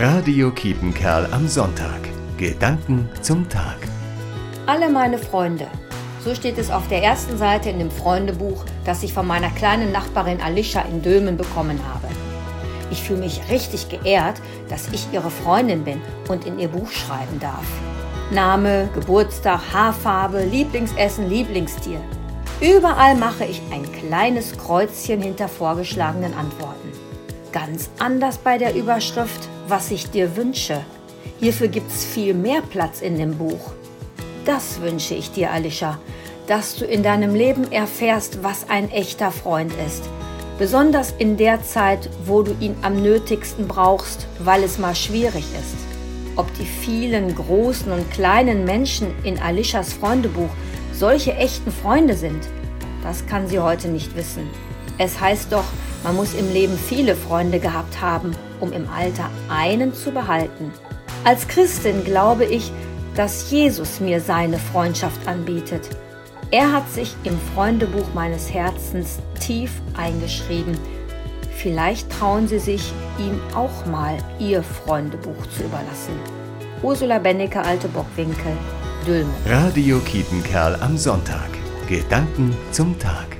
Radio Kiepenkerl am Sonntag. Gedanken zum Tag. Alle meine Freunde. So steht es auf der ersten Seite in dem Freundebuch, das ich von meiner kleinen Nachbarin Alicia in Dülmen bekommen habe. Ich fühle mich richtig geehrt, dass ich ihre Freundin bin und in ihr Buch schreiben darf. Name, Geburtstag, Haarfarbe, Lieblingsessen, Lieblingstier. Überall mache ich ein kleines Kreuzchen hinter vorgeschlagenen Antworten. Ganz anders bei der Überschrift, was ich dir wünsche. Hierfür gibt es viel mehr Platz in dem Buch. Das wünsche ich dir, Alicia, dass du in deinem Leben erfährst, was ein echter Freund ist. Besonders in der Zeit, wo du ihn am nötigsten brauchst, weil es mal schwierig ist. Ob die vielen großen und kleinen Menschen in Alishas Freundebuch solche echten Freunde sind, das kann sie heute nicht wissen. Es heißt doch, man muss im Leben viele Freunde gehabt haben, um im Alter einen zu behalten. Als Christin glaube ich, dass Jesus mir seine Freundschaft anbietet. Er hat sich im Freundebuch meines Herzens tief eingeschrieben. Vielleicht trauen Sie sich, ihm auch mal Ihr Freundebuch zu überlassen. Ursula Benneker, Alte Bockwinkel, Dülmen. Radio Kiepenkerl am Sonntag. Gedanken zum Tag.